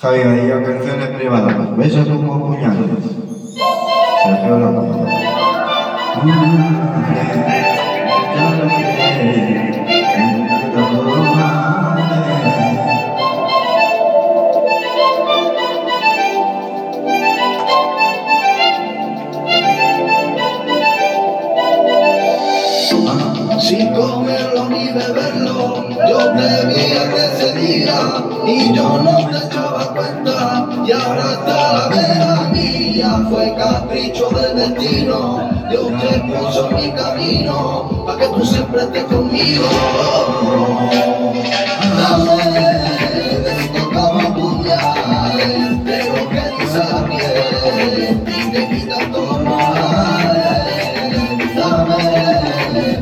Javi Badilla, canciones privadas. Besos como puñales. Sergio todo mal. Sin comerlo ni beberlo, yo te vi y yo no te echaba cuenta. Y ahora está la vera mía, fue capricho del destino. Dios te puso mi camino, para que tú siempre estés conmigo. Dame besito como puñales, pero que dice la piel y te quita todo mal. Dame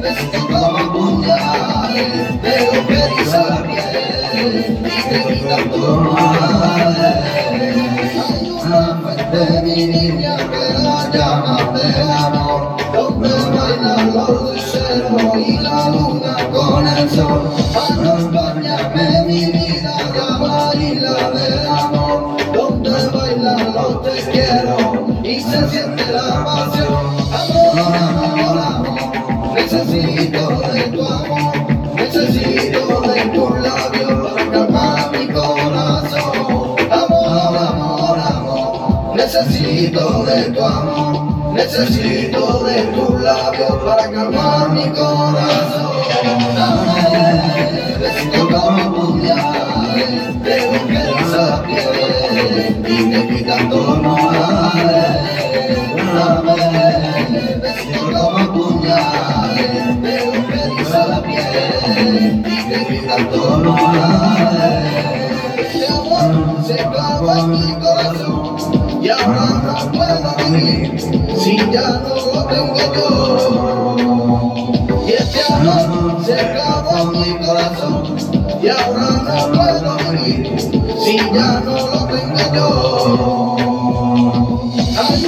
besito como te quiero y se siente la pasión. Tu amor, necesito de tu labios para calmar mi corazón. Y todo mal. Dame besito como que piel y. Este amor se clava en mi corazón y ahora no puedo vivir si ya no lo tengo yo. Y este amor se en mi corazón y ahora no puedo vivir si ya no lo tengo yo. Hay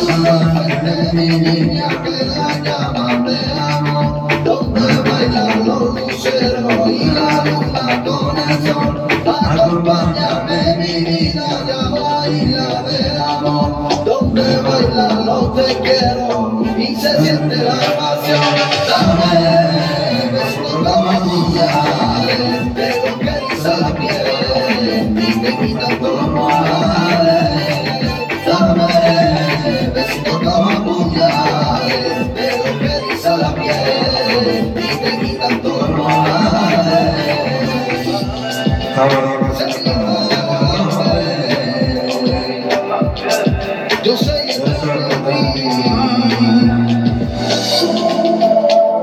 te quiero y se siente la pasión. Dame besos como puñales, pero que eriza la piel y te quita todo mal. Dame puñales, pero que eriza la piel y te quita todo